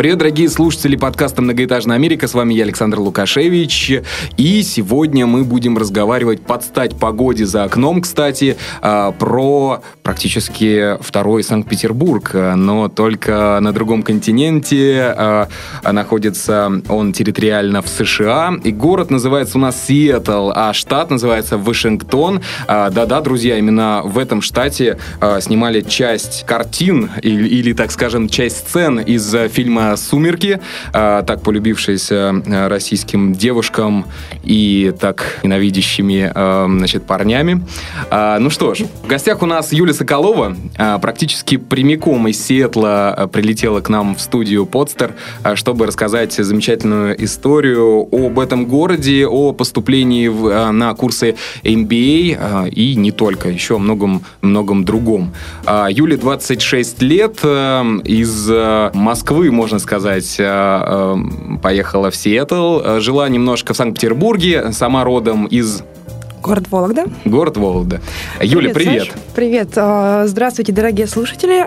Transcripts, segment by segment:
Привет, дорогие слушатели подкаста «Многоэтажная Америка». С вами я, Александр Лукашевич. И сегодня мы будем разговаривать под стать погоде за окном, кстати, а, про практически второй Санкт-Петербург, но только на другом континенте. А, находится он территориально в США. И город называется у нас Сиэтл, а штат называется Вашингтон. А, да-да, друзья, именно в этом штате снимали часть картин или, или так скажем, часть сцен из фильма «Сумерки», а, так полюбившиеся а, российским девушкам и так ненавидящими а, значит, парнями. Ну что ж, в гостях у нас Юлия Соколова, практически прямиком из Сиэтла прилетела к нам в студию «Подстер», чтобы рассказать замечательную историю об этом городе, о поступлении на курсы MBA и не только, еще о многом, многом другом. Юле 26 лет, из Москвы, можно сказать, э, э, поехала в Сиэтл, э, жила немножко в Санкт-Петербурге, сама родом из Город Вологда. Город Вологда. Юля, привет. Привет. Привет. Здравствуйте, дорогие слушатели.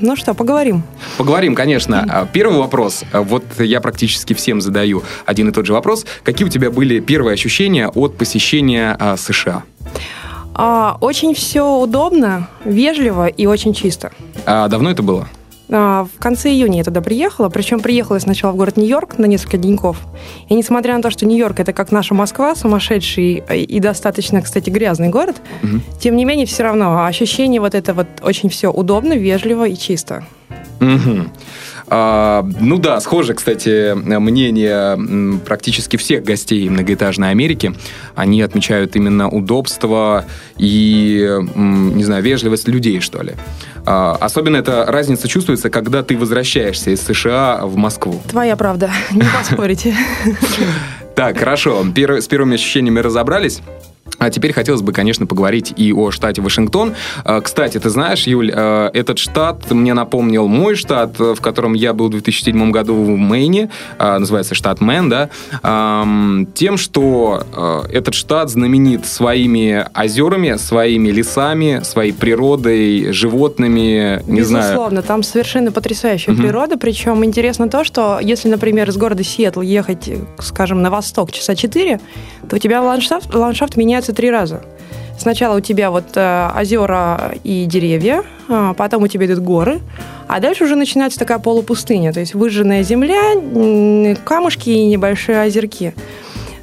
Ну что, поговорим? Поговорим, конечно. Первый вопрос. Вот я практически всем задаю один и тот же вопрос. Какие у тебя были первые ощущения от посещения США? Очень все удобно, вежливо и очень чисто. А давно это было? А, в конце июня я туда приехала, причем приехала сначала в город Нью-Йорк на несколько деньков. И несмотря на то, что Нью-Йорк это как наша Москва, сумасшедший и достаточно, кстати, грязный город, угу. тем не менее все равно ощущение вот это вот очень все удобно, вежливо и чисто. Угу. А, ну да, схоже, кстати, мнение практически всех гостей многоэтажной Америки. Они отмечают именно удобство и, не знаю, вежливость людей, что ли. А, особенно эта разница чувствуется, когда ты возвращаешься из США в Москву. Твоя правда, не поспорите. Так, хорошо. С первыми ощущениями разобрались. А теперь хотелось бы, конечно, поговорить и о штате Вашингтон. А, кстати, ты знаешь, Юль, а, этот штат мне напомнил мой штат, в котором я был в 2007 году в Мэйне, а, называется штат Мэн, да, тем, что этот штат знаменит своими озерами, своими лесами, своей природой, животными, не Безусловно, знаю. Безусловно, там совершенно потрясающая угу. природа, причем интересно то, что если, например, из города Сиэтл ехать, скажем, на восток часа 4, то у тебя ландшафт, ландшафт меняется меняется три раза. Сначала у тебя вот э, озера и деревья, а потом у тебя идут горы, а дальше уже начинается такая полупустыня, то есть выжженная земля, камушки и небольшие озерки.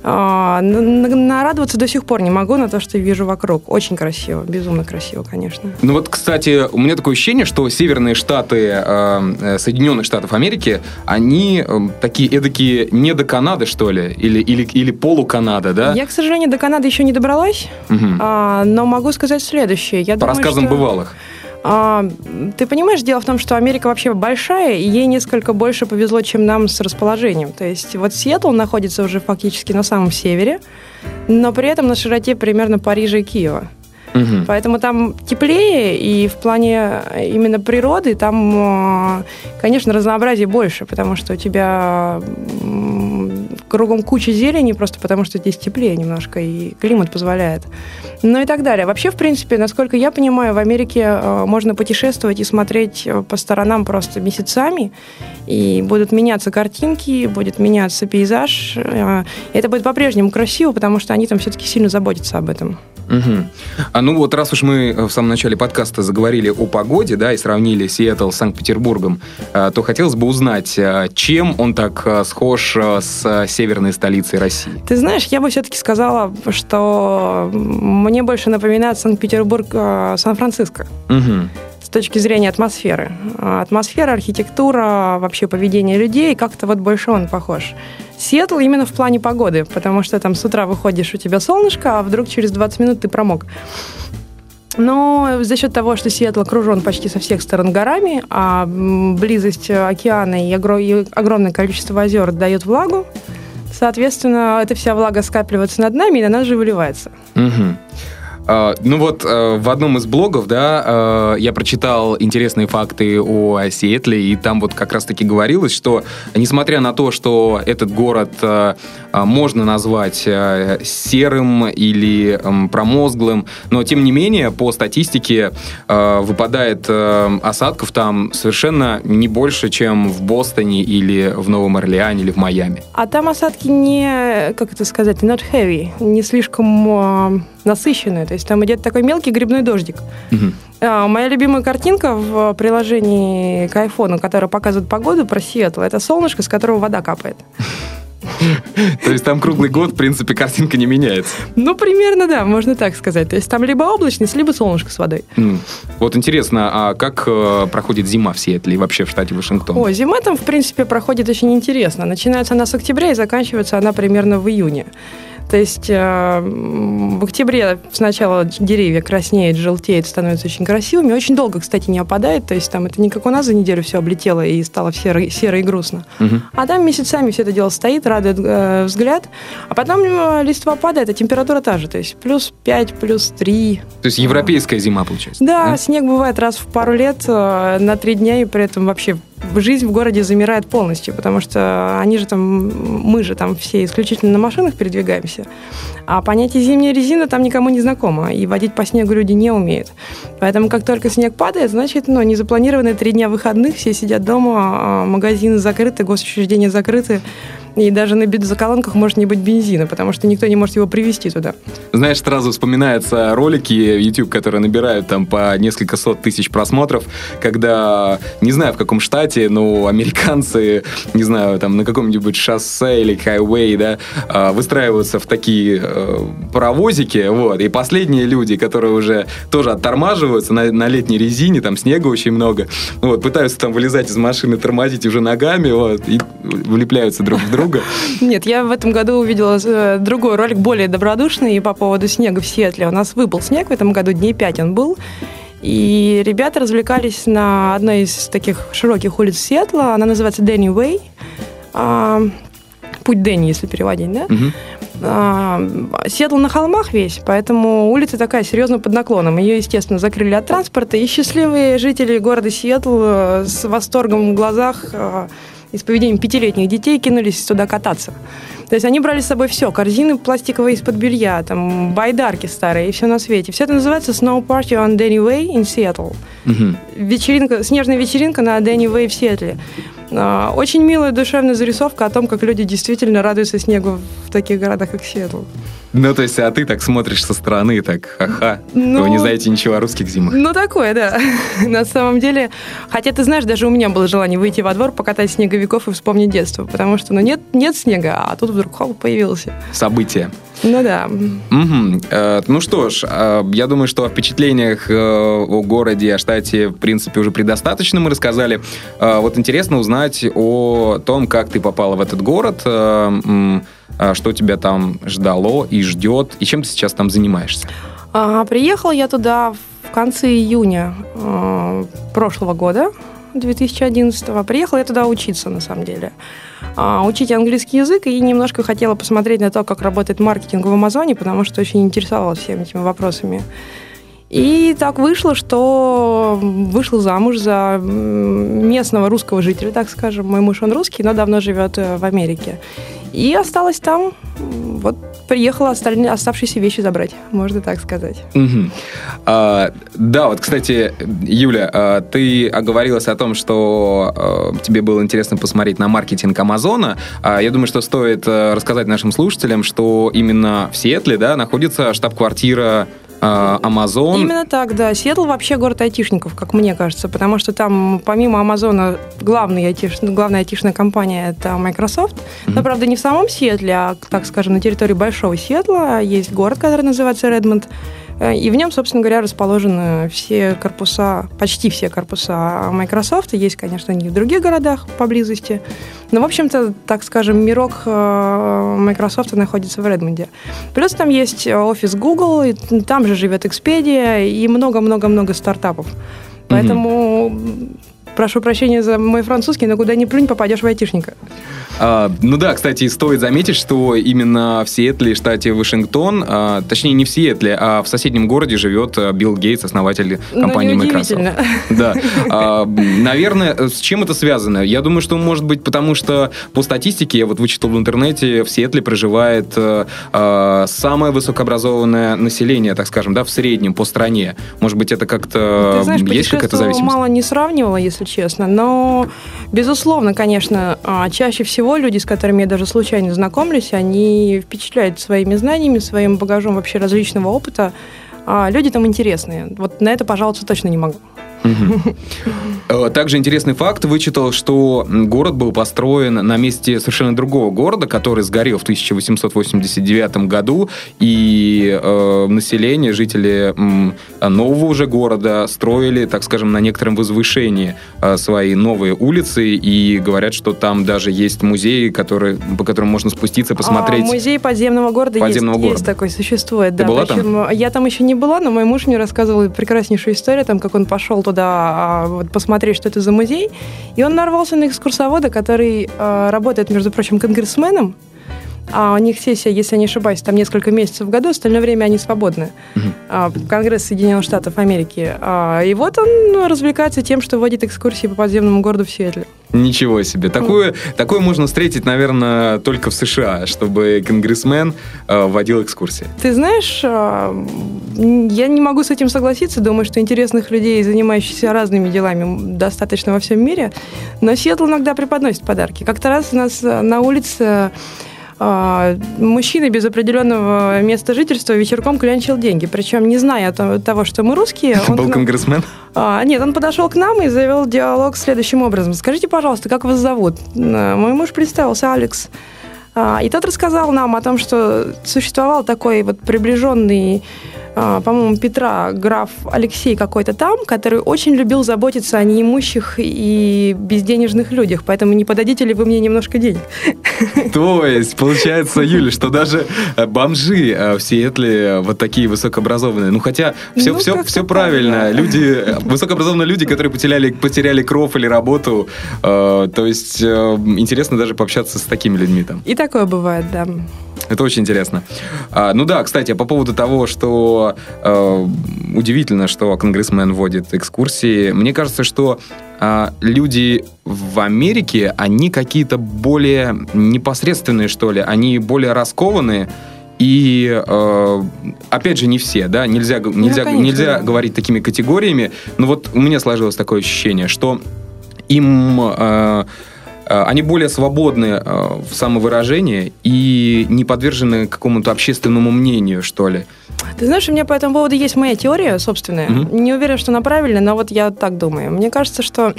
А, нарадоваться до сих пор не могу на то, что вижу вокруг. Очень красиво, безумно красиво, конечно. Ну вот, кстати, у меня такое ощущение, что северные штаты э, Соединенных Штатов Америки, они э, такие эдакие не до Канады, что ли, или, или, или полуканада, да? Я, к сожалению, до Канады еще не добралась, угу. но могу сказать следующее. Я По думаю, рассказам что... бывалых. А, ты понимаешь, дело в том, что Америка вообще большая, и ей несколько больше повезло, чем нам с расположением. То есть вот Сиэтл находится уже фактически на самом севере, но при этом на широте примерно Парижа и Киева. Угу. Поэтому там теплее, и в плане именно природы там, конечно, разнообразие больше, потому что у тебя кругом куча зелени, просто потому что здесь теплее немножко, и климат позволяет. Ну и так далее. Вообще, в принципе, насколько я понимаю, в Америке э, можно путешествовать и смотреть э, по сторонам просто месяцами, и будут меняться картинки, будет меняться пейзаж. Э, это будет по-прежнему красиво, потому что они там все-таки сильно заботятся об этом. Угу. А ну вот раз уж мы в самом начале подкаста заговорили о погоде, да, и сравнили Сиэтл с Санкт-Петербургом, то хотелось бы узнать, чем он так схож с северной столицей России? Ты знаешь, я бы все-таки сказала, что мне больше напоминает Санкт-Петербург Сан-Франциско. Угу точки зрения атмосферы. Атмосфера, архитектура, вообще поведение людей, как-то вот больше он похож. Сиэтл именно в плане погоды, потому что там с утра выходишь, у тебя солнышко, а вдруг через 20 минут ты промок. Но за счет того, что Сиэтл окружен почти со всех сторон горами, а близость океана и огромное количество озер дает влагу, соответственно, эта вся влага скапливается над нами и на нас же выливается. Угу. А, ну вот э, в одном из блогов, да, э, я прочитал интересные факты о Сиэтле, и там вот как раз-таки говорилось, что несмотря на то, что этот город э, можно назвать серым или промозглым, но тем не менее по статистике выпадает осадков там совершенно не больше, чем в Бостоне или в Новом Орлеане или в Майами. А там осадки не, как это сказать, not heavy, не слишком насыщенные. То есть там идет такой мелкий грибной дождик. Угу. А, моя любимая картинка в приложении к айфону, которая показывает погоду про Сиэтл, это солнышко, с которого вода капает. То есть там круглый год, в принципе, картинка не меняется. Ну, примерно, да, можно так сказать. То есть там либо облачность, либо солнышко с водой. Вот интересно, а как э, проходит зима в Сиэтле и вообще в штате Вашингтон? О, зима там, в принципе, проходит очень интересно. Начинается она с октября и заканчивается она примерно в июне. То есть э, в октябре сначала деревья краснеют, желтеют, становятся очень красивыми. Очень долго, кстати, не опадает. То есть там это не как у нас за неделю все облетело и стало серо, серо и грустно. Угу. А там месяцами все это дело стоит, радует э, взгляд. А потом э, листва падает, а температура та же. То есть плюс 5, плюс 3. То есть европейская зима получается? Да, да, снег бывает раз в пару лет э, на три дня, и при этом вообще жизнь в городе замирает полностью, потому что они же там, мы же там все исключительно на машинах передвигаемся, а понятие зимняя резина там никому не знакомо, и водить по снегу люди не умеют. Поэтому как только снег падает, значит, ну, незапланированные три дня выходных, все сидят дома, а магазины закрыты, госучреждения закрыты, и даже на бензоколонках может не быть бензина, потому что никто не может его привезти туда. Знаешь, сразу вспоминаются ролики YouTube, которые набирают там по несколько сот тысяч просмотров, когда, не знаю в каком штате, но американцы, не знаю, там на каком-нибудь шоссе или хайвей, да, а, выстраиваются в такие э, паровозики, вот, и последние люди, которые уже тоже оттормаживаются на, на летней резине, там снега очень много, вот, пытаются там вылезать из машины, тормозить уже ногами, вот, и влепляются друг в друга друга. Нет, я в этом году увидела э, другой ролик, более добродушный, по поводу снега в Сиэтле. У нас выпал снег в этом году, дней пять он был. И ребята развлекались на одной из таких широких улиц Сиэтла. Она называется Дэнни Уэй. А, путь Дэнни, если переводить, да? Угу. Сиэтл на холмах весь, поэтому улица такая серьезно под наклоном. Ее, естественно, закрыли от транспорта, и счастливые жители города Сиэтл э, с восторгом в глазах э, и с поведением пятилетних детей кинулись туда кататься. То есть они брали с собой все, корзины пластиковые из-под белья, там, байдарки старые и все на свете. Все это называется Snow Party on Danny Way in Seattle. Угу. Вечеринка, снежная вечеринка на Danny Way в Сиэтле. А, очень милая душевная зарисовка о том, как люди действительно радуются снегу в таких городах, как Сиэтл. Ну, то есть, а ты так смотришь со стороны, так, ха-ха, ну, вы не знаете ничего о русских зимах. Ну, такое, да. На самом деле, хотя, ты знаешь, даже у меня было желание выйти во двор, покатать снеговиков и вспомнить детство, потому что, ну, нет, нет снега, а тут вдруг хоп, появился. Событие. Ну да. Угу. Э, ну что ж, э, я думаю, что о впечатлениях э, о городе, о штате, в принципе, уже предостаточно мы рассказали. Э, вот интересно узнать о том, как ты попала в этот город, э, э, что тебя там ждало и ждет, и чем ты сейчас там занимаешься. А, приехала я туда в конце июня э, прошлого года, 2011 -го. Приехала я туда учиться, на самом деле. А, учить английский язык и немножко хотела посмотреть на то, как работает маркетинг в Амазоне, потому что очень интересовалась всеми этими вопросами. И так вышло, что вышла замуж за местного русского жителя, так скажем. Мой муж, он русский, но давно живет э, в Америке. И осталась там. Вот приехала остальные, оставшиеся вещи забрать, можно так сказать. Угу. А, да, вот, кстати, Юля, а, ты оговорилась о том, что а, тебе было интересно посмотреть на маркетинг Амазона. А, я думаю, что стоит рассказать нашим слушателям, что именно в Сиэтле да, находится штаб-квартира Amazon. Именно так, да. Сиэтл вообще город айтишников, как мне кажется, потому что там помимо Амазона главная, айтиш, главная айтишная компания это Microsoft. Mm-hmm. Но, правда, не в самом Сиэтле, а, так скажем, на территории Большого Сиэтла есть город, который называется Редмонд. Э, и в нем, собственно говоря, расположены все корпуса, почти все корпуса Microsoft. Есть, конечно, они в других городах поблизости. Но, в общем-то, так скажем, мирок э, Microsoft находится в Редмонде. Плюс там есть офис Google, и там же живет Expedia и много-много-много стартапов. Поэтому mm-hmm. Прошу прощения за мой французский, но куда ни плюнь, попадешь в айтишника. А, ну да, кстати, стоит заметить, что именно в Сиэтле, штате Вашингтон, а, точнее не в Сиэтле, а в соседнем городе живет а, Билл Гейтс, основатель Ну, компании Microsoft. неудивительно. Да. А, наверное, с чем это связано? Я думаю, что может быть потому, что по статистике, я вот вычитал в интернете, в Сиэтле проживает э, э, самое высокообразованное население, так скажем, да, в среднем по стране. Может быть, это как-то Ты знаешь, есть какая-то зависимость? мало не сравнивала, если честно, но, безусловно, конечно, а, чаще всего люди, с которыми я даже случайно знакомлюсь, они впечатляют своими знаниями, своим багажом вообще различного опыта. А, Люди там интересные. Вот на это пожаловаться точно не могу. Э, Также интересный факт. Вычитал, что город был построен на месте совершенно другого города, который сгорел в 1889 году, и э, население, жители м, нового уже города строили, так скажем, на некотором возвышении э, свои новые улицы, и говорят, что там даже есть музей, который, по которому можно спуститься, посмотреть. А, музей подземного города, Подземного есть, города. есть такой, существует. Ты да. была там? Причем, Я там еще не была, но мой муж мне рассказывал прекраснейшую историю, там, как он пошел туда а, вот, посмотреть, что это за музей. И он нарвался на экскурсовода, который а, работает, между прочим, конгрессменом. А у них сессия, если я не ошибаюсь, там несколько месяцев в году, остальное время они свободны. А, Конгресс Соединенных Штатов Америки. А, И вот он ну, развлекается тем, что водит экскурсии по подземному городу в Сиэтле. Ничего себе. Такое, такое можно встретить, наверное, только в США, чтобы конгрессмен э, водил экскурсии. Ты знаешь, я не могу с этим согласиться. Думаю, что интересных людей, занимающихся разными делами, достаточно во всем мире. Но Сиэтл иногда преподносит подарки. Как-то раз у нас на улице мужчина без определенного места жительства вечерком клянчил деньги. Причем не зная то- того, что мы русские. Это он был конгрессмен? а, нет, он подошел к нам и завел диалог следующим образом. Скажите, пожалуйста, как вас зовут? А, Мой муж представился, Алекс. А, И тот рассказал нам о том, что существовал такой вот приближенный, а, по-моему, Петра, граф Алексей какой-то там, который очень любил заботиться о неимущих и безденежных людях. Поэтому не подадите ли вы мне немножко денег? То есть, получается, Юля, что даже э, бомжи э, в Сиэтле вот такие высокообразованные. Ну, хотя все, Ну, все, все правильно. да. Люди, э, высокообразованные люди, которые потеряли, потеряли кров или работу. Э, То есть, э, интересно даже пообщаться с такими людьми там. И такое бывает, да. Это очень интересно. А, ну да, кстати, по поводу того, что э, удивительно, что конгрессмен вводит экскурсии, мне кажется, что а, люди в Америке, они какие-то более непосредственные, что ли, они более раскованные. И э, опять же, не все, да, нельзя, нельзя, конечно, нельзя да. говорить такими категориями. Но вот у меня сложилось такое ощущение, что им э, э, они более свободны э, в самовыражении и не подвержены какому-то общественному мнению, что ли. Ты знаешь, у меня по этому поводу есть моя теория собственная. Мгм. Не уверена, что она правильная, но вот я так думаю. Мне кажется, что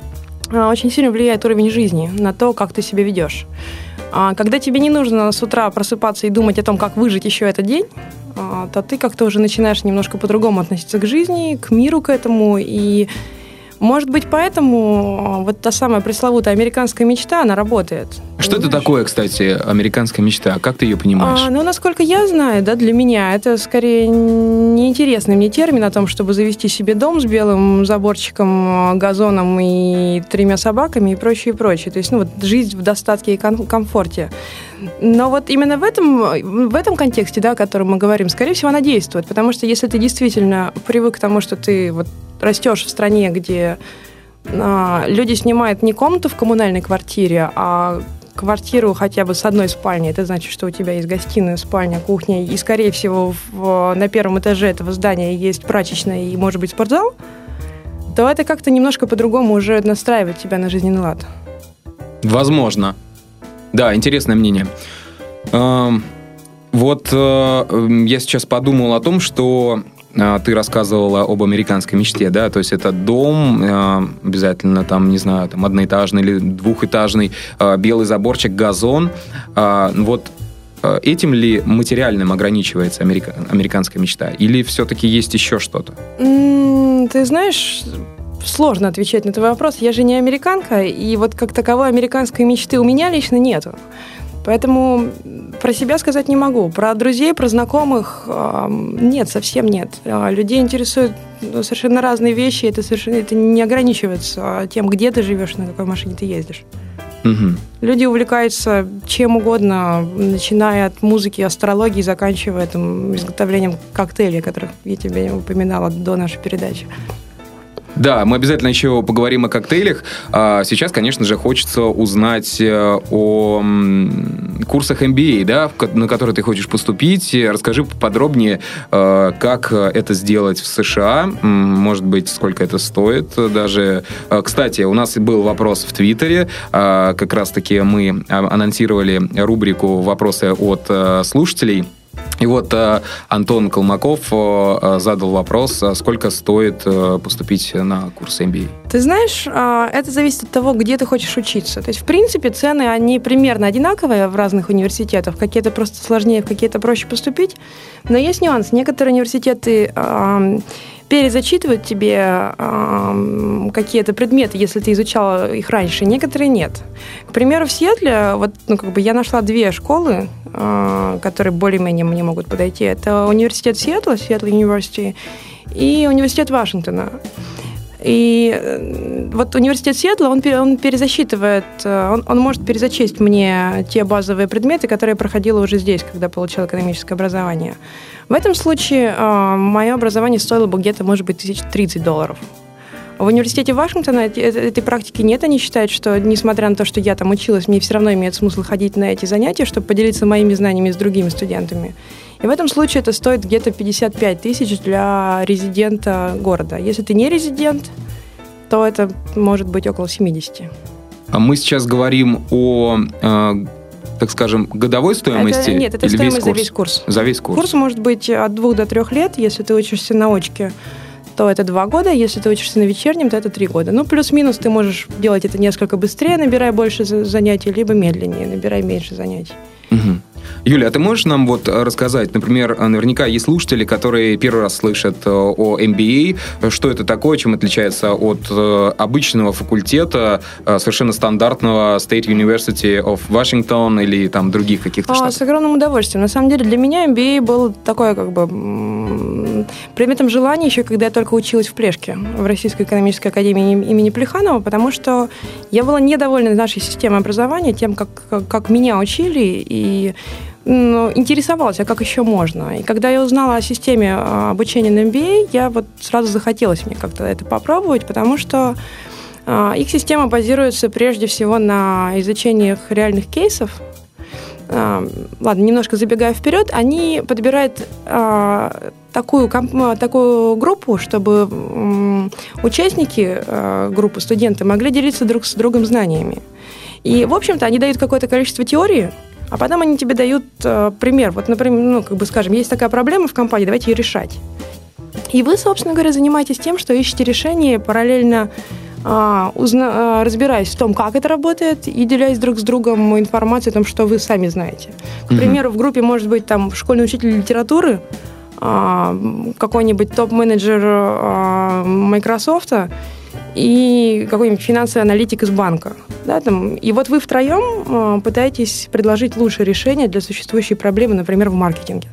а, очень сильно влияет уровень жизни на то, как ты себя ведешь. А, Когда тебе не нужно с утра просыпаться и думать о том, как выжить еще этот день, а, то ты как-то уже начинаешь немножко по-другому относиться к жизни, к миру, к этому. И, может быть, поэтому а, вот та самая пресловутая американская мечта, она работает. Что это Понимаешь? такое, кстати, американская мечта? Как ты ее понимаешь? А, ну, насколько я знаю, да, для меня это скорее неинтересный мне термин о том, чтобы завести себе дом с белым заборчиком, э, газоном и тремя собаками и прочее, и прочее. То есть, ну, вот жизнь в достатке и ком- комфорте. Но вот именно в этом, в этом контексте, да, о котором мы говорим, скорее всего, она действует. Потому что если ты действительно привык к тому, что ты вот растешь в стране, где а, люди снимают не комнату в коммунальной квартире, а квартиру хотя бы с одной спальней. Это значит, что у тебя есть гостиная, спальня, кухня, и, скорее всего, в- на первом этаже этого здания есть прачечная и, может быть, спортзал, то это как-то немножко по-другому уже настраивает тебя на жизненный лад. Возможно. Да, интересное мнение. Эм, Вот э, я сейчас подумал о том, что ты рассказывала об американской мечте, да, то есть это дом, э, обязательно там, не знаю, там одноэтажный или двухэтажный, э, белый заборчик, газон. А, Вот этим ли материальным ограничивается америка- американская мечта? Или все-таки есть еще что-то? Ты знаешь, сложно отвечать на твой вопрос. Я же не американка, и вот как таковой американской мечты у меня лично нету. Поэтому про себя сказать не могу. Про друзей, про знакомых эм, нет, совсем нет. А, Людей интересуют ну, совершенно разные вещи. Это совершенно это не ограничивается а, тем, где ты живешь, на какой машине ты ездишь. Мгм. Люди увлекаются чем угодно, начиная от музыки, астрологии, заканчивая там, изготовлением коктейлей, которых я тебе упоминала до нашей передачи. Да, мы обязательно еще поговорим о коктейлях. А сейчас, конечно же, хочется узнать э, о курсах MBA, да, в ко- на которые ты хочешь поступить. И Расскажи подробнее, э, как э, это сделать в США, может быть, сколько это стоит э, даже. Э, Кстати, у нас был вопрос в Твиттере, А, как раз-таки мы а, анонсировали рубрику «Вопросы от э, слушателей». И вот э, Антон Колмаков э, задал вопрос, сколько стоит э, поступить на курс MBA. Ты знаешь, а, это зависит от того, где ты хочешь учиться. То есть, в принципе, цены, они примерно одинаковые в разных университетах. Какие-то просто сложнее, какие-то проще поступить. Но есть нюанс. Некоторые университеты перезачитывают тебе ам, какие-то предметы, если ты изучала их раньше, некоторые нет. К примеру, в Сиэтле, вот, ну, как бы я нашла две школы, а, которые более-менее мне могут подойти. Это университет Сиэтла, Сиэтл University, и университет Вашингтона. И э, вот университет Сиэтла, он, он перезасчитывает, э, он, он может перезачесть мне те базовые предметы, которые я проходила уже здесь, когда получила экономическое образование. В этом случае э, мое образование стоило бы где-то, может быть, тысяч 30 долларов. В университете Вашингтона э- этой практики нет. Они считают, что, несмотря на то, что я там училась, мне все равно имеет смысл ходить на эти занятия, чтобы поделиться моими знаниями с другими студентами. И в этом случае это стоит где-то 55 тысяч для резидента города. Если ты не резидент, то это может быть около 70. А мы сейчас говорим о, э, так скажем, годовой стоимости? Это- нет, это стоимость весь за весь курс. За весь курс. Курс может быть от двух до трех лет. Если ты учишься на очке, то это два года. Если ты учишься на вечернем, то это три года. Ну, плюс-минус ты можешь делать это несколько быстрее, набирая больше за- занятий, либо медленнее, набирая меньше занятий. Мгм. Юля, а ты можешь нам вот э, рассказать, например, э, наверняка есть слушатели, которые первый раз слышат э, о MBA, э, что это такое, чем отличается от обычного факультета, совершенно стандартного State University of Washington или там других каких-то А, штатов? с огромным удовольствием. На самом деле для меня MBA был такое как бы предметом желания еще, когда я только училась в Плешке, в Российской экономической академии им- имени Плеханова, потому что я была недовольна нашей системой образования, тем, как, как, как меня учили, и интересовалась, а как еще можно. И когда я узнала о системе а, обучения на MBA, я вот сразу захотелось мне как-то это попробовать, потому что а, их система базируется прежде всего на изучении реальных кейсов, а, ладно, немножко забегая вперед, они подбирают такую, такую группу, чтобы участники группы, студенты, могли делиться друг с другом знаниями. И, в общем-то, они дают какое-то количество теории, а потом они тебе дают а, пример. Вот, например, ну, как бы скажем, есть такая проблема в компании, давайте ее решать. И вы, собственно говоря, занимаетесь тем, что ищете решение параллельно а, узна- а, разбираясь в том, как это работает, и делясь друг с другом информацией о том, что вы сами знаете. К Мгм. примеру, в группе может быть там школьный учитель литературы, а, какой-нибудь топ-менеджер а, Microsoft и какой-нибудь финансовый аналитик из банка. Да, там. И вот вы втроем а, пытаетесь предложить лучшее решение для существующей проблемы, например, в маркетинге.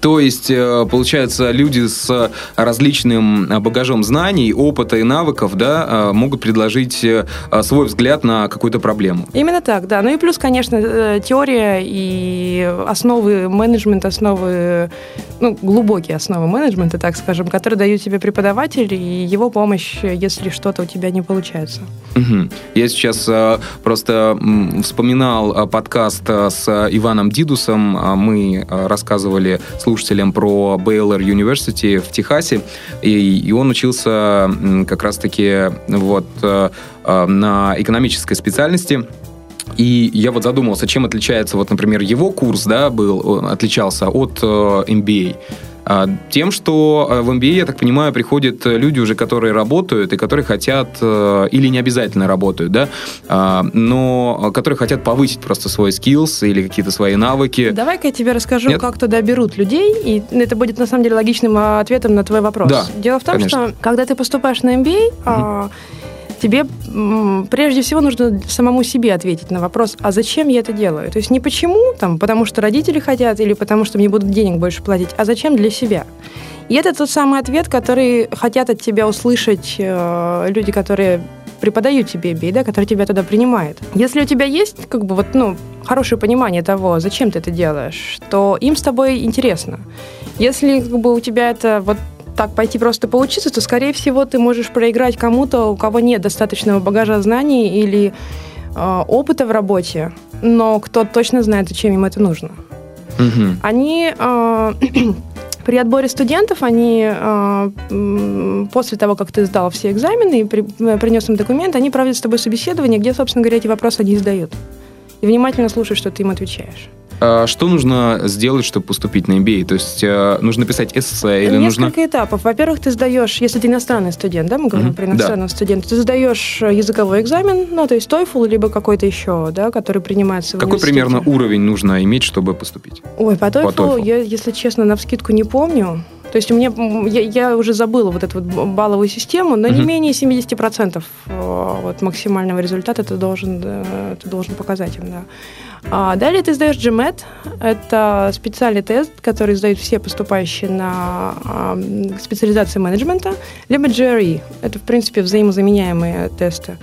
То есть, э, получается, люди с различным э, багажом знаний, опыта и навыков да, э, могут предложить свой взгляд на какую-то проблему. Именно так, да. Ну и плюс, конечно, теория и основы менеджмента, основы, ну, глубокие основы менеджмента, так скажем, которые дают тебе преподаватель и его помощь, если что-то у тебя не получается. Мгм. Я сейчас просто вспоминал подкаст с Иваном Дидусом. Мы рассказывали слушателям про Бейлор University в Техасе, и, и он учился как раз-таки вот э, э, на экономической специальности. И я вот задумался, чем отличается, вот, например, его курс, да, был, отличался от э, MBA. А, Тем, что э, в MBA, я так понимаю, приходят э, люди уже, которые работают и которые хотят, э, или не обязательно работают, да, а, но которые хотят повысить просто свой skills или какие-то свои навыки. Давай-ка я тебе расскажу, Нет? как туда берут людей, и это будет на самом деле логичным а, ответом на твой вопрос. Да, Дело в том, конечно. что когда ты поступаешь на MBA, а, тебе прежде всего нужно самому себе ответить на вопрос, а зачем я это делаю? То есть не почему, там, потому что родители хотят или потому что мне будут денег больше платить, а зачем для себя? И это тот самый ответ, который хотят от тебя услышать э, люди, которые преподают тебе MBA, да, который тебя туда принимает. Если у тебя есть как бы вот, ну, хорошее понимание того, зачем ты это делаешь, то им с тобой интересно. Если как бы у тебя это вот так пойти просто поучиться, то, скорее всего, ты можешь проиграть кому-то, у кого нет достаточного багажа знаний или э, опыта в работе, но кто точно знает, зачем им это нужно. Угу. Они э, при отборе студентов, они э, после того, как ты сдал все экзамены и при, э, принес им документ, они проводят с тобой собеседование, где, собственно говоря, эти вопросы они задают. И внимательно слушают, что ты им отвечаешь. А что нужно сделать, чтобы поступить на MBA? То есть э, нужно писать эссе или Несколько нужно... этапов. Во-первых, ты сдаешь, если ты иностранный студент, да, мы говорим mm-hmm. про иностранного да. студента, ты сдаешь языковой экзамен, ну, то есть TOEFL, либо какой-то еще, да, который принимается в Какой примерно уровень нужно иметь, чтобы поступить? Ой, по TOEFL, по TOEFL. я, если честно, на вскидку не помню. То есть у меня, я, я уже забыла вот эту вот балловую систему, но не менее 70% э, вот максимального результата ты должен, ты должен показать им, да. А далее ты сдаешь GMAT. Это специальный тест, который сдают все поступающие на специализацию менеджмента, либо GRE. Это, в принципе, взаимозаменяемые тесты.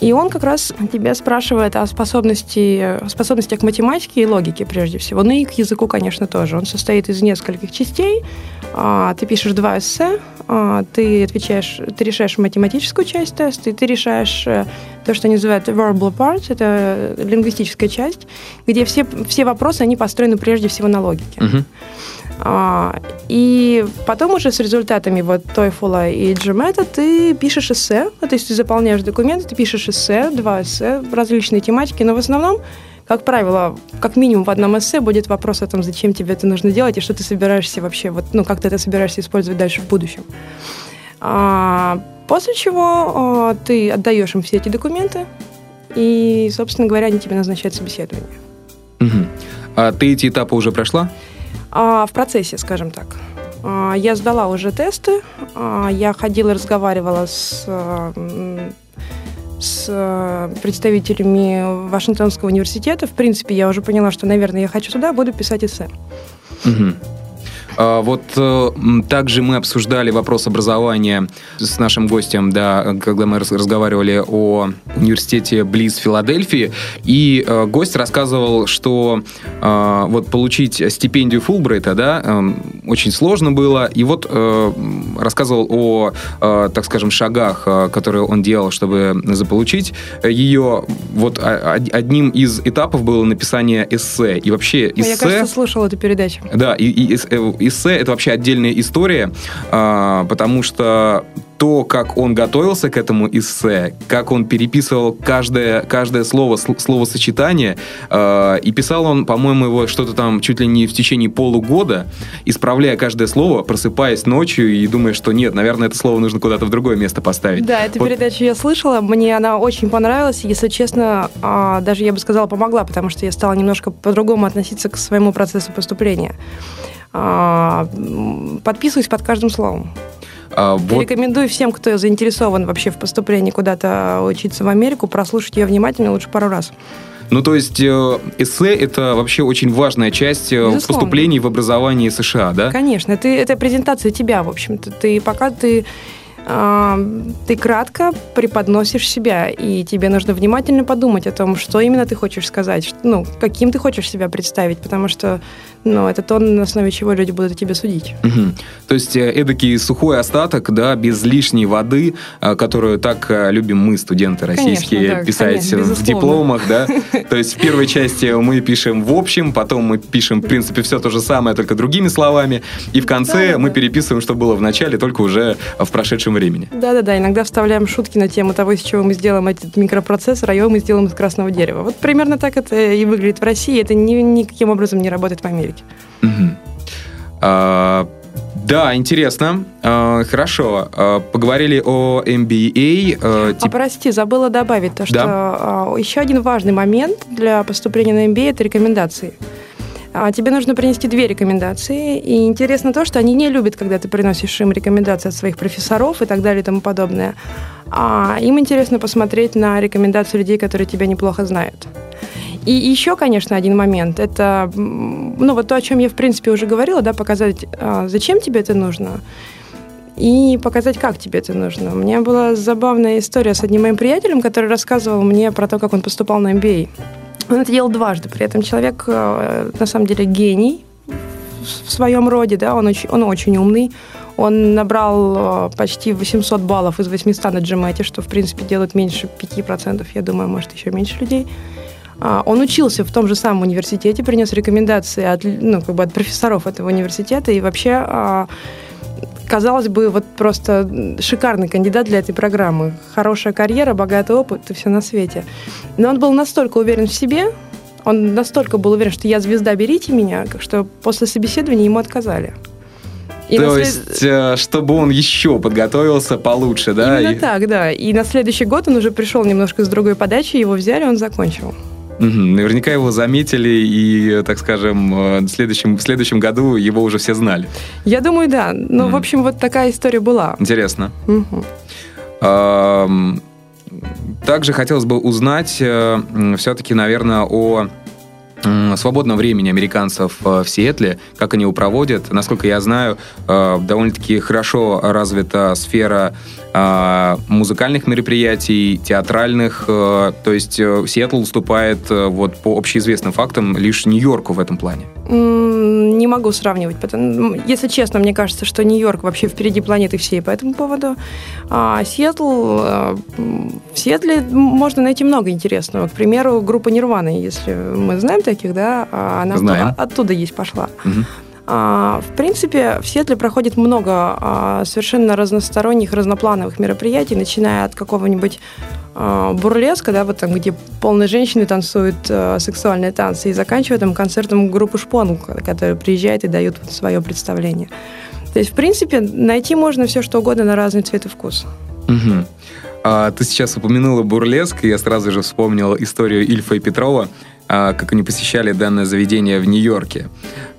И он как раз тебя спрашивает о способности, способностях к математике и логике, прежде всего. Ну и к языку, конечно, тоже. Он состоит из нескольких частей. А, ты пишешь два эссе, а, ты отвечаешь, ты решаешь математическую часть теста, и ты решаешь э, то, что называют verbal part, это лингвистическая часть, где все, все вопросы, они построены прежде всего на логике. Uh-huh. И потом уже с результатами вот TOEFL и GMAT ты пишешь эссе, то есть ты заполняешь документы, ты пишешь эссе, два эссе, различные тематики, но в основном как правило, как минимум в одном эссе будет вопрос о том, зачем тебе это нужно делать и что ты собираешься вообще, вот, ну, как ты это собираешься использовать дальше в будущем. А, после чего а, ты отдаешь им все эти документы, и, собственно говоря, они тебе назначают собеседование. Угу. А ты эти этапы уже прошла? А, в процессе, скажем так. А, я сдала уже тесты, а, я ходила, разговаривала с с представителями Вашингтонского университета. В принципе, я уже поняла, что, наверное, я хочу туда, буду писать эссе. Угу. А, вот э, также мы обсуждали вопрос образования с нашим гостем, да, когда мы разговаривали о университете близ Филадельфии, и э, гость рассказывал, что э, вот получить стипендию Фулбрайта, да, очень сложно было, и вот рассказывал о, так скажем, шагах, которые он делал, чтобы заполучить ее. Вот одним из этапов было написание эссе, и вообще эссе... Я, кажется, слушала эту передачу. Да, и, и, и эссе — это вообще отдельная история, а, потому что то, как он готовился к этому эссе, как он переписывал каждое, каждое слово, словосочетание, э, и писал он, по-моему, его что-то там чуть ли не в течение полугода, исправляя каждое слово, просыпаясь ночью и думая, что нет, наверное, это слово нужно куда-то в другое место поставить. Да, эту вот. передачу я слышала, мне она очень понравилась, если честно, э, даже я бы сказала, помогла, потому что я стала немножко по-другому относиться к своему процессу поступления. Э, подписываюсь под каждым словом. А, вот... Рекомендую всем, кто заинтересован вообще в поступлении куда-то учиться в Америку, прослушать ее внимательно лучше пару раз. Ну, то есть э, эссе – это вообще очень важная часть э, Безусловно. поступлений в образование США, да? Конечно. Это, это презентация тебя, в общем-то. Ты пока ты ты кратко преподносишь себя, и тебе нужно внимательно подумать о том, что именно ты хочешь сказать, ну, каким ты хочешь себя представить, потому что ну, это то, на основе чего люди будут о тебе судить. Угу. То есть э, эдакий сухой остаток, да, без лишней воды, э, которую так э, любим мы, студенты российские, конечно, да, писать конечно, в дипломах, да. То есть в первой части мы пишем в общем, потом мы пишем, в принципе, все то же самое, только другими словами, и в конце мы переписываем, что было в начале, только уже в прошедшем времени. Да-да-да, иногда вставляем шутки на тему того, из чего мы сделаем этот микропроцессор, а его мы сделаем из красного дерева. Вот примерно так это и выглядит в России, это ни, никаким образом не работает в Америке. Угу. А, да, интересно. А, хорошо. А, поговорили о MBA. А, тип... а прости, забыла добавить то, что да? а, еще один важный момент для поступления на MBA – это рекомендации. А, тебе нужно принести две рекомендации. И интересно то, что они не любят, когда ты приносишь им рекомендации от своих профессоров и так далее и тому подобное. А им интересно посмотреть на рекомендации людей, которые тебя неплохо знают. И еще, конечно, один момент. Это, ну, вот то, о чем я, в принципе, уже говорила, да, показать, а, зачем тебе это нужно. и показать, как тебе это нужно. У меня была забавная история с одним моим приятелем, который рассказывал мне про то, как он поступал на MBA. Он это делал дважды. При этом человек, э, на самом деле, гений в своем роде, да, он очень, он очень умный. Он набрал э, почти 800 баллов из 800 на GMAT, что, в принципе, делает меньше 5%, я думаю, может, еще меньше людей. А, он учился в том же самом университете, принес рекомендации от, ну, как бы от профессоров этого университета, и вообще а, казалось бы, вот просто шикарный кандидат для этой программы. Хорошая карьера, богатый опыт и все на свете. Но он был настолько уверен в себе, он настолько был уверен, что я звезда, берите меня, что после собеседования ему отказали. И То след... есть, э, чтобы он еще подготовился получше, да? Именно и... так, да. И на следующий год он уже пришел немножко с другой подачи, его взяли, он закончил. Угу. Наверняка его заметили, и, так скажем, э, в следующем, в следующем году его уже все знали. Я думаю, да. Ну, угу. в общем, вот такая история была. Интересно. Угу. Также хотелось бы узнать э, все-таки, наверное, о свободном времени американцев э, в Сиэтле, как они его проводят. Насколько я знаю, довольно-таки хорошо развита сфера а, музыкальных мероприятий, театральных. Э, то есть э, Сиэтл уступает э, вот по общеизвестным фактам лишь Нью-Йорку в этом плане. Не могу сравнивать. Потому, если честно, мне кажется, что Нью-Йорк вообще впереди планеты всей по этому поводу. А Сиэтл... В Сиэтле можно найти много интересного. К примеру, группа Нирваны, если мы знаем таких, да, а она знаем. оттуда есть пошла. Угу. А, в принципе, в Сетле проходит много а, совершенно разносторонних, разноплановых мероприятий, начиная от какого-нибудь а, бурлеска, да, вот там, где полные женщины танцуют сексуальные танцы, и заканчивая там концертом группы Шпон, которые приезжают и дают вот свое представление. То есть, в принципе, найти можно все, что угодно на разный цвет и вкус. Угу. А, ты сейчас упомянула бурлеск, и я сразу же вспомнил историю Ильфа и Петрова, как они посещали данное заведение в Нью-Йорке.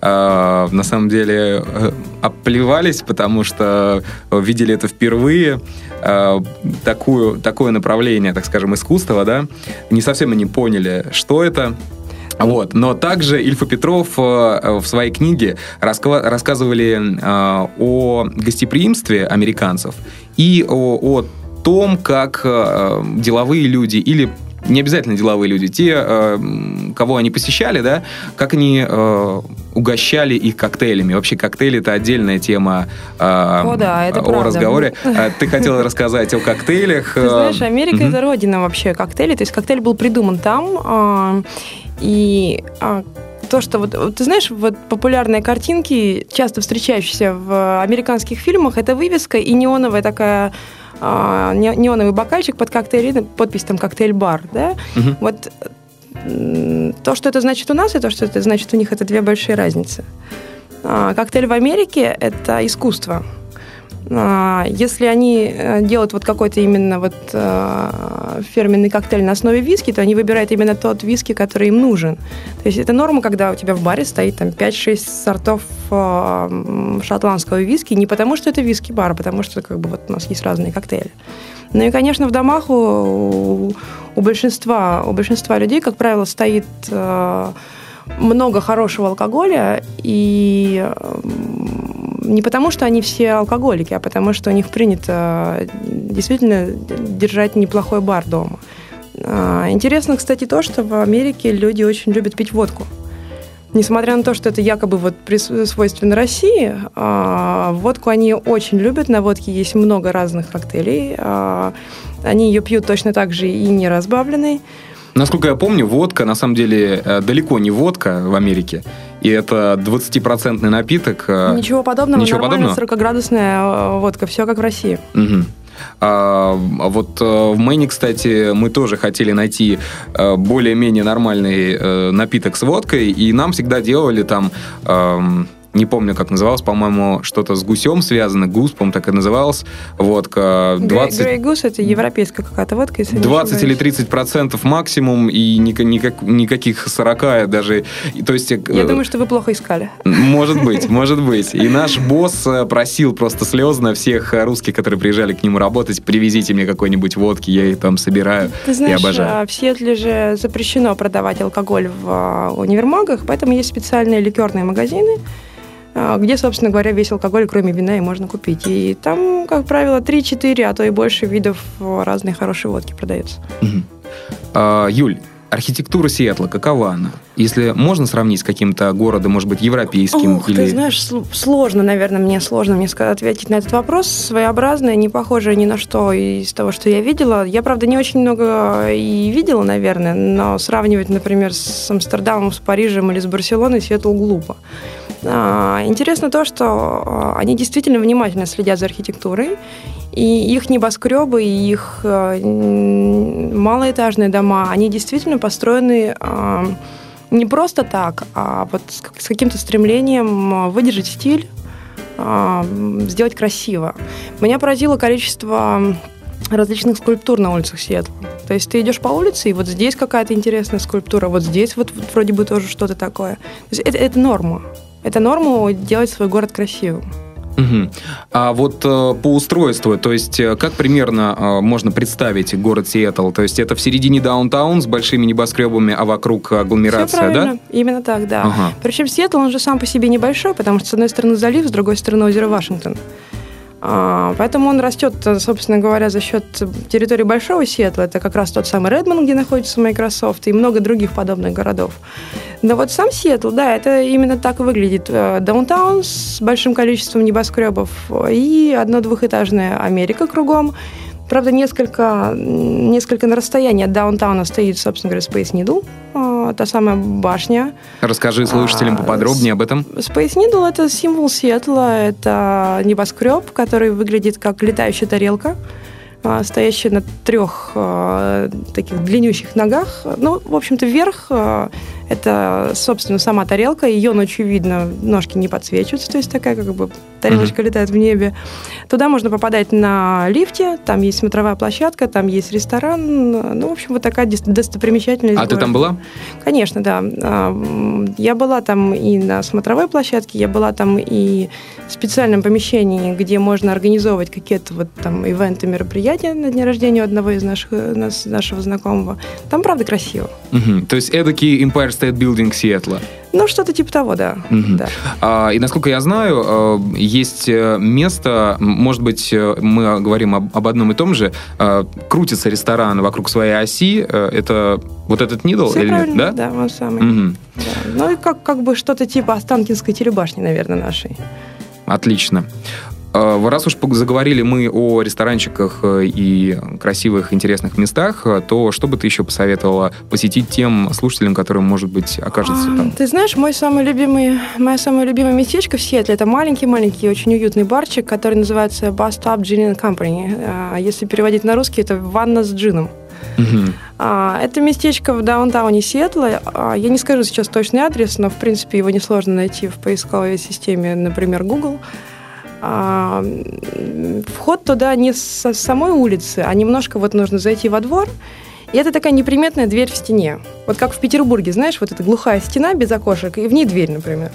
А, на самом деле э, оплевались, потому что видели это впервые. А, такую, такое направление, так скажем, искусства, да, не совсем они поняли, что это, вот. Но также Ильфа Петров э, в своей книге рассказывали э, о гостеприимстве американцев и о, о том, как деловые люди или не обязательно деловые люди, те, э, кого они посещали, да, как они э, угощали их коктейлями. Вообще коктейли это отдельная тема э, о, да, это о правда. разговоре. Ты хотела рассказать о коктейлях. Ты знаешь, Америка это родина вообще коктейлей. То есть коктейль был придуман там, и то, что вот, ты знаешь, вот популярные картинки, часто встречающиеся в американских фильмах, это вывеска и неоновая такая а, неоновый бокальчик под коктейль, подпись там коктейль-бар, да, угу. вот то, что это значит у нас, и то, что это значит у них, это две большие разницы. А, коктейль в Америке – это искусство. А, если они э, делают вот какой-то именно вот э, фирменный коктейль на основе виски, то они выбирают именно тот виски, который им нужен. То есть это норма, когда у тебя в баре стоит там 5-6 сортов э, шотландского виски, не потому что это виски-бар, а потому что как бы вот у нас есть разные коктейли. Ну и, конечно, в домах у, у, большинства, у большинства людей, как правило, стоит много хорошего алкоголя, и не потому, что они все алкоголики, а потому, что у них принято э, действительно держать неплохой бар дома. А, интересно, кстати, то, что в Америке люди очень любят пить водку. Несмотря на то, что это якобы вот свойственно России, а, водку они очень любят. На водке есть много разных коктейлей. А, они ее пьют точно так же и не разбавленной. Насколько я помню, водка на самом деле э, далеко не водка в Америке. И это 20-процентный напиток. Э, Ничего подобного. Ничего подобного. 40-градусная э, водка. Все как в России. Угу. А, вот в Мэне, кстати, мы тоже хотели найти более-менее нормальный напиток с водкой, и нам всегда делали там эм, не помню, как называлось, по-моему, что-то с гусем связано, гус, по-моему, так и называлось, водка 20... Грей гус – это европейская какая-то водка, если 20 или 30 процентов максимум, и никак, никаких 40 даже, то есть... Э, Я думаю, что вы плохо искали. Может быть, может быть. И наш босс э, просил просто слезно всех русских, которые приезжали к нему работать, привезите мне какой-нибудь водки, я их там собираю, Ты знаешь, я обожаю. А в Сиэтле же запрещено продавать алкоголь в а, универмагах, поэтому есть специальные ликерные магазины, а, где, собственно говоря, весь алкоголь, кроме вина, и можно купить. И там, как правило, 3-4, а то и больше видов разной хорошей водки продается. А, Юль, архитектура Сиэтла, какова она? Если можно сравнить с каким-то городом, может быть, европейским? Ух, или... ты знаешь, сложно, наверное, мне сложно мне ответить на этот вопрос. Своеобразное, не похожее ни на что из того, что я видела. Я, правда, не очень много и видела, наверное, но сравнивать, например, с Амстердамом, с Парижем или с Барселоной Сиэтл глупо. А, интересно то, что а, они действительно внимательно следят за архитектурой, и их небоскребы, и их а, малоэтажные дома, они действительно построены не просто так, а вот с каким-то стремлением выдержать стиль, сделать красиво. Меня поразило количество различных скульптур на улицах Сиэтла. То есть ты идешь по улице, и вот здесь какая-то интересная скульптура, вот здесь вот, вот вроде бы тоже что-то такое. То есть это, это норма. Это норма делать свой город красивым. Угу. А вот э, по устройству, то есть э, как примерно э, можно представить город Сиэтл? То есть это в середине даунтаун с большими небоскребами, а вокруг агломерация, Все правильно. да? Именно так, да. Ага. Причем Сиэтл, он же сам по себе небольшой, потому что с одной стороны залив, с другой стороны озеро Вашингтон. А, поэтому он растет, собственно говоря, за счет территории Большого Сиэтла. Это как раз тот самый Редмонд, где находится Microsoft, и много других подобных городов. Но вот сам Сиэтл, да, это именно так выглядит. Э, даунтаун с большим количеством небоскребов и одно-двухэтажная Америка кругом. Правда, несколько, несколько на расстоянии от даунтауна стоит, собственно говоря, Space Needle, э, та самая башня. Расскажи слушателям а, поподробнее об этом. Space Needle – это символ Сиэтла, это небоскреб, который выглядит как летающая тарелка э, стоящая на трех э, таких длиннющих ногах. Ну, в общем-то, вверх это, собственно, сама тарелка. Ее ночью видно, ножки не подсвечиваются, то есть такая как бы тарелочка mm-hmm. летает в небе. Туда можно попадать на лифте, там есть смотровая площадка, там есть ресторан. Ну, в общем, вот такая достопримечательность. А города. ты там была? Конечно, да. А, я была там и на смотровой площадке, я была там и в специальном помещении, где можно организовывать какие-то вот там ивенты, мероприятия на день рождения одного из наших, нашего знакомого. Там, правда, красиво. Угу. То есть эдакий Empire State Building Сиэтла? Ну, что-то типа того, да. Угу. да. А, и насколько я знаю, э, есть э, место, может быть, э, мы говорим об, об одном и том же, крутится ресторан вокруг своей оси, это вот этот Нидл? Все или правильно, нет? да? Да, он самый. Угу. Да. Ну и как, как бы что-то типа Останкинской телебашни, наверное, нашей. Отлично. А, раз уж заговорили мы о ресторанчиках э, и красивых, интересных местах, э, то что бы ты еще посоветовала посетить тем слушателям, которым, может быть, окажется а, там? Ты знаешь, мой самый любимый, моя самая любимая местечко в Сиэтле – это маленький-маленький, очень уютный барчик, который называется Bus Stop Gin Company. А, если переводить на русский, это «Ванна с джином». Угу. Это местечко в даунтауне Сиэтла. Я не скажу сейчас точный адрес, но, в принципе, его несложно найти в поисковой системе, например, Google. А, вход туда не с самой улицы, а немножко вот нужно зайти во двор, и это такая неприметная дверь в стене. Вот как в Петербурге, знаешь, вот эта глухая стена без окошек, и в ней дверь, например.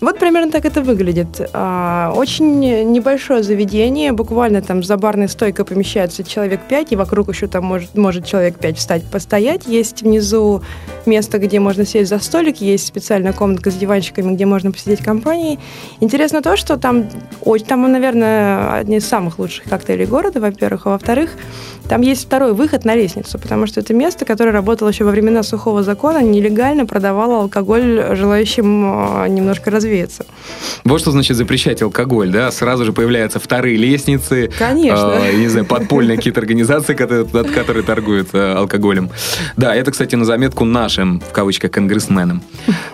Вот примерно так это выглядит. А, очень небольшое заведение, буквально там за барной стойкой помещается человек пять, и вокруг еще там может, может человек пять встать, постоять. Есть внизу место, где можно сесть за столик, есть специальная комнатка с диванчиками, где можно посидеть компанией. Интересно то, что там, там, наверное, одни из самых лучших коктейлей города, во-первых, а во-вторых, там есть второй выход на лестницу, потому что это место, которое работало еще во времена сухого закона, нелегально продавало алкоголь желающим а, немножко развеяться. Вот что значит запрещать алкоголь, да? Сразу же появляются вторые лестницы. Конечно. Э, не знаю, подпольные какие-то организации, которые, торгуют э, алкоголем. Да, это, кстати, на заметку нашим, в кавычках, конгрессменам.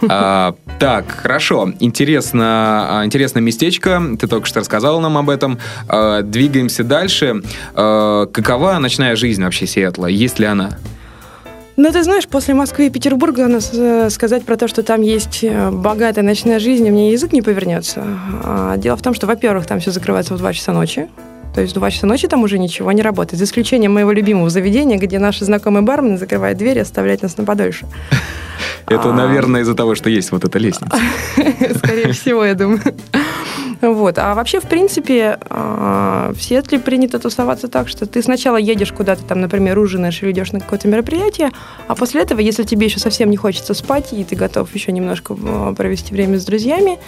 А, так, хорошо. Интересно, а, интересное местечко. Ты только что рассказал нам об этом. А, двигаемся дальше. Какова ночная жизнь вообще Сиэтла? Есть ли она? Ну, ты знаешь, после Москвы и Петербурга сказать про то, что там есть э, богатая ночная жизнь, мне язык не повернется. А, дело в том, что, во-первых, там все закрывается в 2 часа ночи. То есть в 2 часа ночи там уже ничего не работает. За исключением моего любимого заведения, где наши знакомые бармены закрывают дверь и оставляют нас на подольше. Это, а. наверное, из-за того, что есть вот эта лестница. Скорее всего, я думаю. Вот. А вообще, в принципе, а, в Сиэтле принято тусоваться так, что ты сначала едешь куда-то, там, например, ужинаешь или идешь на какое-то мероприятие, а после этого, если тебе еще совсем не хочется спать, и ты готов еще немножко а, провести время с друзьями,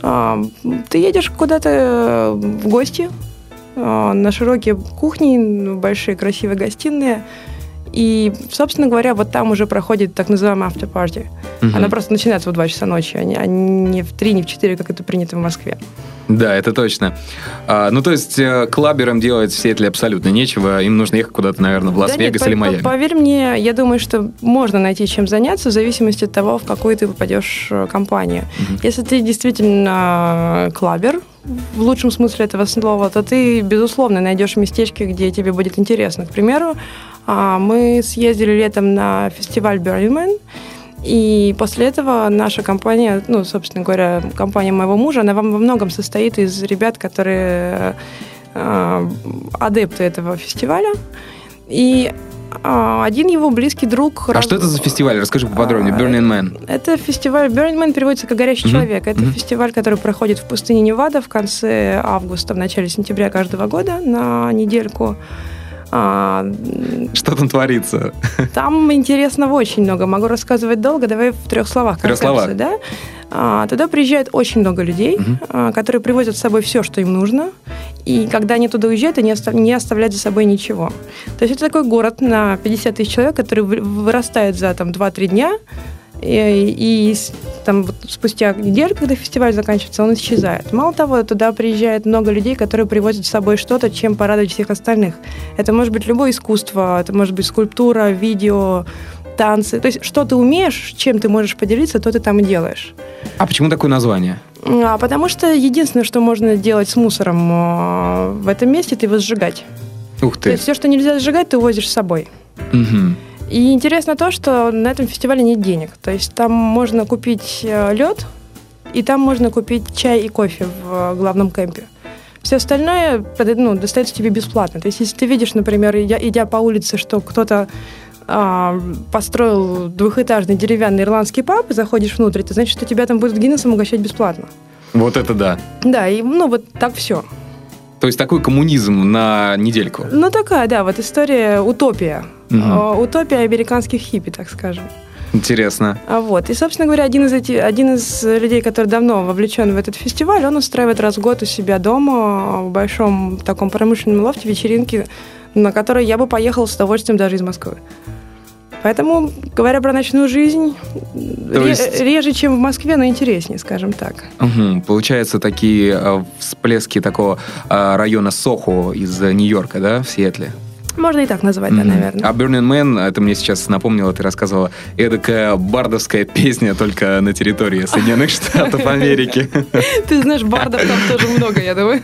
а, ты едешь куда-то в гости на широкие кухни, большие красивые гостиные, и, собственно говоря, вот там уже проходит так называемая party. Угу. Она просто начинается в 2 часа ночи, а не, а не в 3, не в 4, как это принято в Москве. Да, это точно. А, ну, то есть э, клаберам делать в Сиэтле абсолютно нечего. Им нужно ехать куда-то, наверное, в Лас-Вегас да или Майами. Поверь мне, я думаю, что можно найти чем заняться в зависимости от того, в какую ты попадешь э, компанию. Угу. Если ты действительно клабер, в лучшем смысле этого слова, то ты, безусловно, найдешь местечки, где тебе будет интересно. К примеру, а, мы съездили летом на фестиваль Burning Man, и после этого наша компания, ну, собственно говоря, компания моего мужа, она во многом состоит из ребят, которые э, адепты этого фестиваля. И э, один его близкий друг... А раз... что это за фестиваль? Расскажи поподробнее. Burning Man. Это фестиваль... Burning Man переводится как «горящий mm-hmm. человек». Это mm-hmm. фестиваль, который проходит в пустыне Невада в конце августа, в начале сентября каждого года на недельку. А, Что там творится? Там интересного очень много. Могу рассказывать долго. Давай в трех словах. В трех словах. Да? А, туда приезжает очень много людей, угу. которые привозят с собой все, что им нужно. И когда они туда уезжают, они не оставляют за собой ничего. То есть это такой город на 50 тысяч человек, который вырастает за там, 2-3 дня и, и там вот спустя неделю, когда фестиваль заканчивается, он исчезает. Мало того, туда приезжает много людей, которые привозят с собой что-то, чем порадовать всех остальных. Это может быть любое искусство, это может быть скульптура, видео, танцы. То есть, что ты умеешь, чем ты можешь поделиться, то ты там и делаешь. А почему такое название? А, потому что единственное, что можно делать с мусором э, в этом месте, это его сжигать. Ух ты. То есть все, что нельзя сжигать, ты возишь с собой. Угу. И интересно то, что на этом фестивале нет денег. То есть там можно купить э, лед, и там можно купить чай и кофе в э, главном кемпе. Все остальное ну, достается тебе бесплатно. То есть, если ты видишь, например, идя, идя по улице, что кто-то а, построил двухэтажный деревянный ирландский паб, и заходишь внутрь, это значит, что тебя там будут Гиннесом угощать бесплатно. Вот это да. Да, и ну вот так все. То есть такой коммунизм на недельку. Ну такая, да, вот история утопия. Угу. Утопия американских хиппи, так скажем. Интересно. А вот. И, собственно говоря, один из, эти, один из людей, который давно вовлечен в этот фестиваль, он устраивает раз в год у себя дома в большом таком промышленном лофте вечеринки, на которые я бы поехал с удовольствием даже из Москвы. Поэтому, говоря про ночную жизнь, ре- есть... реже, чем в Москве, но интереснее, скажем так. Угу. Получается, такие э, всплески такого э, района Сохо из Нью-Йорка, да, в Сиэтле? Можно и так назвать, да, наверное. А Burning Man, это мне сейчас напомнило, ты рассказывала, эдакая бардовская песня только на территории Соединенных Штатов Америки. Ты знаешь, бардов там тоже много, я думаю.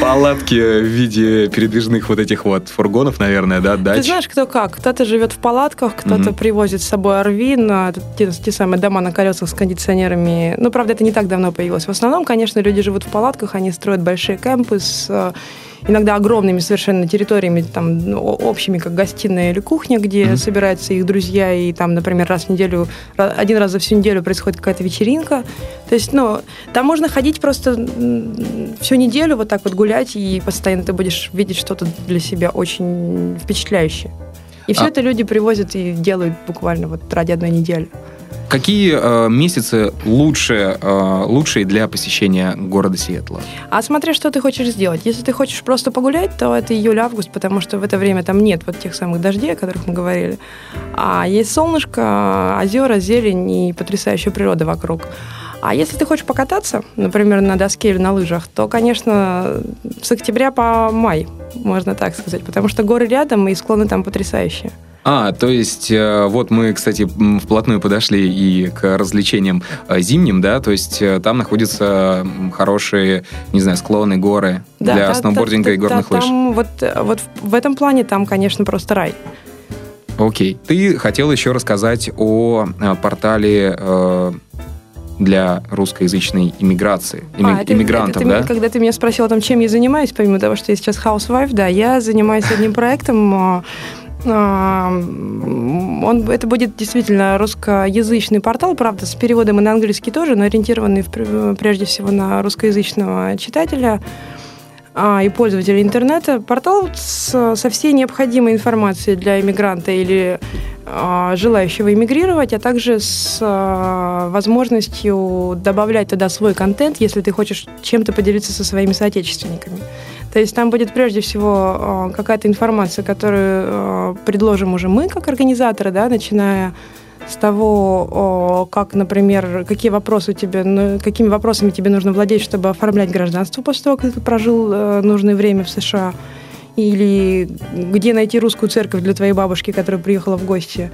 Палатки в виде передвижных вот этих вот фургонов, наверное, да, дач. Ты знаешь, кто как. Кто-то живет в палатках, кто-то привозит с собой Арвин, те, те самые дома на колесах с кондиционерами. Ну, правда, это не так давно появилось. В основном, конечно, люди живут в палатках, они строят большие кемпы с иногда огромными совершенно территориями, там, общими, как гостиная или кухня, где mm-hmm. собираются их друзья, и там, например, раз в неделю, один раз за всю неделю происходит какая-то вечеринка. То есть, ну, там можно ходить просто всю неделю вот так вот гулять, и постоянно ты будешь видеть что-то для себя очень впечатляющее. И все а... это люди привозят и делают буквально вот ради одной недели. Какие э, месяцы лучше, э, лучшие для посещения города Сиэтла? А смотри, что ты хочешь сделать. Если ты хочешь просто погулять, то это июль-август, потому что в это время там нет вот тех самых дождей, о которых мы говорили. А есть солнышко, озера, зелень и потрясающая природа вокруг. А если ты хочешь покататься, например, на доске или на лыжах, то, конечно, с октября по май, можно так сказать, потому что горы рядом и склоны там потрясающие. А, то есть э, вот мы, кстати, вплотную подошли и к развлечениям э, зимним, да, то есть э, там находятся хорошие, не знаю, склоны, горы да, для да, сноубординга да, и горных да, лыж. Там вот, вот в этом плане там, конечно, просто рай. Окей. Ты хотел еще рассказать о портале для русскоязычной иммиграции, имми, а, иммигрантов, это, это, да? Когда ты меня спросил о том, чем я занимаюсь, помимо того, что я сейчас housewife, да, я занимаюсь одним проектом А, он, это будет действительно русскоязычный портал, правда, с переводом и на английский тоже, но ориентированный в, прежде всего на русскоязычного читателя а, и пользователя интернета. Портал с, со всей необходимой информацией для иммигранта или а, желающего иммигрировать, а также с а, возможностью добавлять туда свой контент, если ты хочешь чем-то поделиться со своими соотечественниками. То есть там будет прежде всего какая-то информация, которую предложим уже мы как организаторы, да, начиная с того, как, например, какие вопросы у тебя, ну, какими вопросами тебе нужно владеть, чтобы оформлять гражданство после того, как ты прожил э, нужное время в США, или где найти русскую церковь для твоей бабушки, которая приехала в гости,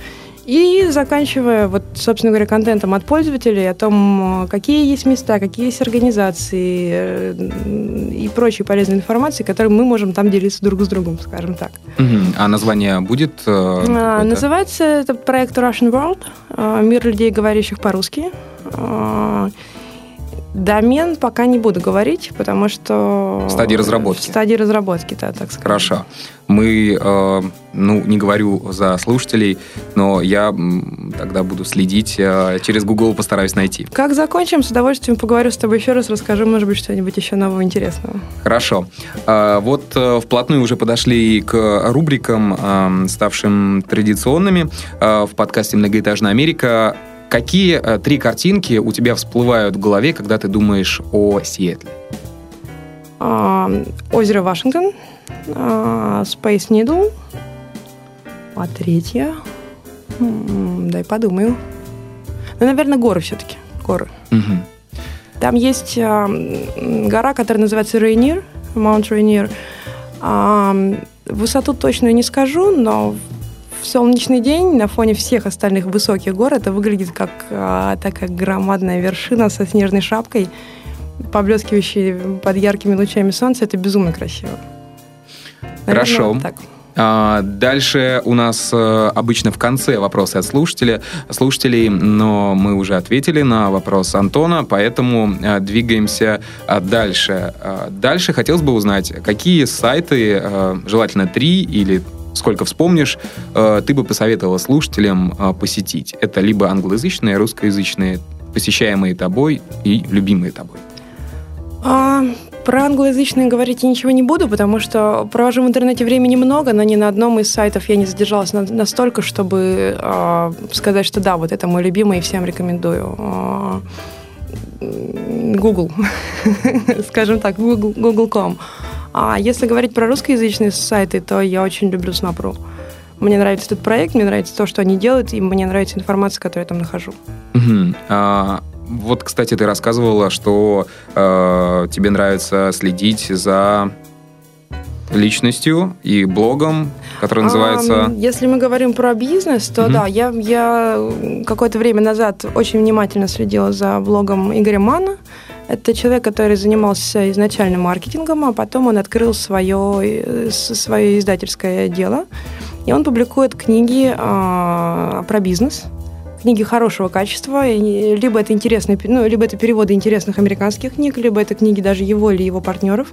и заканчивая, вот, собственно говоря, контентом от пользователей о том, какие есть места, какие есть организации э, и прочей полезной информации, которой мы можем там делиться друг с другом, скажем так. А название будет? Э, а, называется это проект Russian World, э, мир людей, говорящих по-русски. Домен пока не буду говорить, потому что... В стадии разработки. В стадии разработки, да, так сказать. Хорошо. Мы, э, ну, не говорю за слушателей, но я тогда буду следить, э, через Google постараюсь найти. Как закончим, с удовольствием поговорю с тобой еще раз, расскажу, может быть, что-нибудь еще нового интересного. Хорошо. Э, вот э, вплотную уже подошли к рубрикам, э, ставшим традиционными э, в подкасте «Многоэтажная Америка». Какие э, три картинки у тебя всплывают в голове, когда ты думаешь о Сиэтле? А, озеро Вашингтон, а, Space Needle, а третья... Дай подумаю. Ну, наверное, горы все-таки. Горы. Угу. Там есть а, гора, которая называется Mount Rainier. А, высоту точно не скажу, но в солнечный день на фоне всех остальных высоких гор это выглядит как а, такая громадная вершина со снежной шапкой, поблескивающей под яркими лучами солнца. Это безумно красиво. Наверное, Хорошо. Вот так. А, дальше у нас э, обычно в конце вопросы от слушателя, слушателей, но мы уже ответили на вопрос Антона, поэтому э, двигаемся э, дальше. Дальше хотелось бы узнать, какие сайты, желательно три или сколько вспомнишь, э, ты бы посоветовала слушателям э, посетить? Это либо англоязычные, русскоязычные, посещаемые тобой и любимые тобой? А, про англоязычные говорить я ничего не буду, потому что провожу в интернете времени много, но ни на одном из сайтов я не задержалась на, настолько, чтобы э, сказать, что да, вот это мой любимый и всем рекомендую. Э, Google, скажем так, Google, Google.com. А если говорить про русскоязычные сайты, то я очень люблю Snap.ru. Мне нравится этот проект, мне нравится то, что они делают, и мне нравится информация, которую я там нахожу. А, вот, кстати, ты рассказывала, что э, тебе нравится следить за личностью и блогом, который называется... А, если мы говорим про бизнес, то угу. да, я, я какое-то время назад очень внимательно следила за блогом Игоря Мана. Это человек, который занимался изначально маркетингом, а потом он открыл свое, э, свое издательское дело. И он публикует книги а, про бизнес, книги хорошего качества, либо это интересные, ну, либо это переводы интересных американских книг, либо это книги даже его или его партнеров.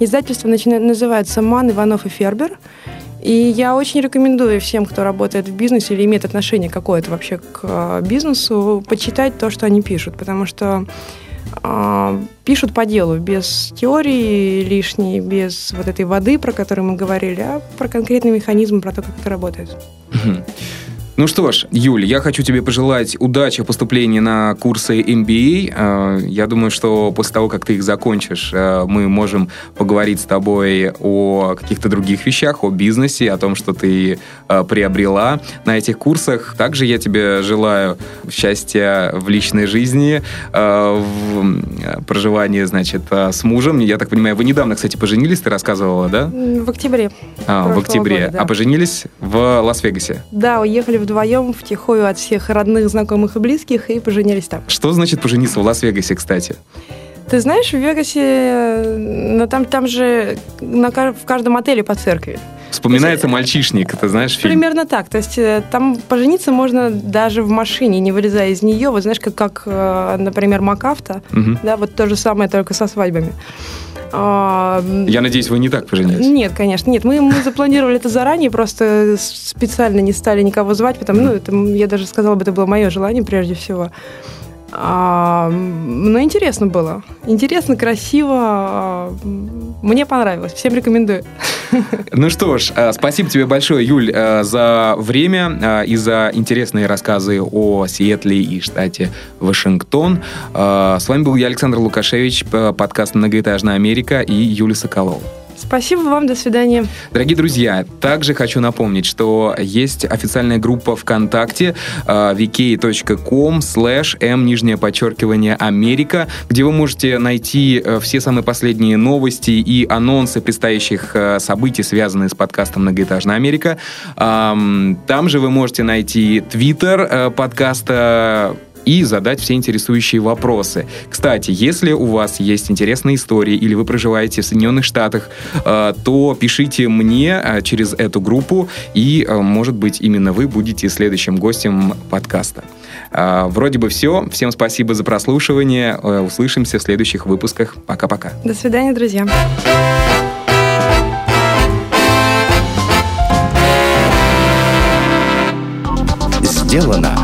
Издательство начинает, называется «Ман, Иванов и Фербер». И я очень рекомендую всем, кто работает в бизнесе или имеет отношение какое-то вообще к а, бизнесу, почитать то, что они пишут, потому что пишут по делу, без теории лишней, без вот этой воды, про которую мы говорили, а про конкретный механизм, про то, как это работает. Ну что ж, Юль, я хочу тебе пожелать удачи в поступлении на курсы MBA. Э, я думаю, что после того, как ты их закончишь, э, мы можем поговорить с тобой о каких-то других вещах, о бизнесе, о том, что ты э, приобрела на этих курсах. Также я тебе желаю счастья в личной жизни, в проживании, значит, с мужем. Я так понимаю, вы недавно, кстати, поженились, ты рассказывала, да? В октябре. А, в октябре. Года, да. А поженились в Лас-Вегасе? Да, уехали в вдвоем втихую от всех родных, знакомых и близких и поженились там. Что значит пожениться в Лас-Вегасе, кстати? Ты знаешь, в Вегасе, ну, там, там же на, в каждом отеле по церкви. Вспоминается есть, мальчишник, ты знаешь фильм? Примерно так. То есть э, там пожениться можно даже в машине, не вылезая из нее. Вот знаешь, как, как э, например, Макафта, угу. да, вот то же самое, только со свадьбами. А, Я надеюсь, вы не так поженились? Нет, конечно, нет. Мы, мы запланировали это заранее, просто специально не стали никого звать, потому, ну, это, я даже сказала бы, это было мое желание прежде всего. А, ну, интересно было. Интересно, красиво. Мне понравилось. Всем рекомендую. Ну что ж, а, спасибо тебе большое, Юль, а, за время и за интересные рассказы о Сиэтле и штате Вашингтон. С вами был я, Александр Лукашевич, подкаст «Многоэтажная Америка» и Юлия Соколова. Спасибо вам, до свидания. Дорогие друзья, также хочу напомнить, что есть официальная группа ВКонтакте vk.com slash m нижнее подчеркивание Америка, где вы можете найти э, все самые последние новости и анонсы предстоящих э, событий, связанные с подкастом «Многоэтажная Америка». Там же вы можете найти твиттер э, подкаста и задать все интересующие вопросы. Кстати, если у вас есть интересные истории или вы проживаете в Соединенных Штатах, э, то пишите мне э, через эту группу, и, э, может быть, именно вы будете следующим гостем подкаста. Вроде бы все. Всем спасибо за прослушивание. Услышимся в следующих выпусках. Пока-пока. До свидания, друзья. Сделано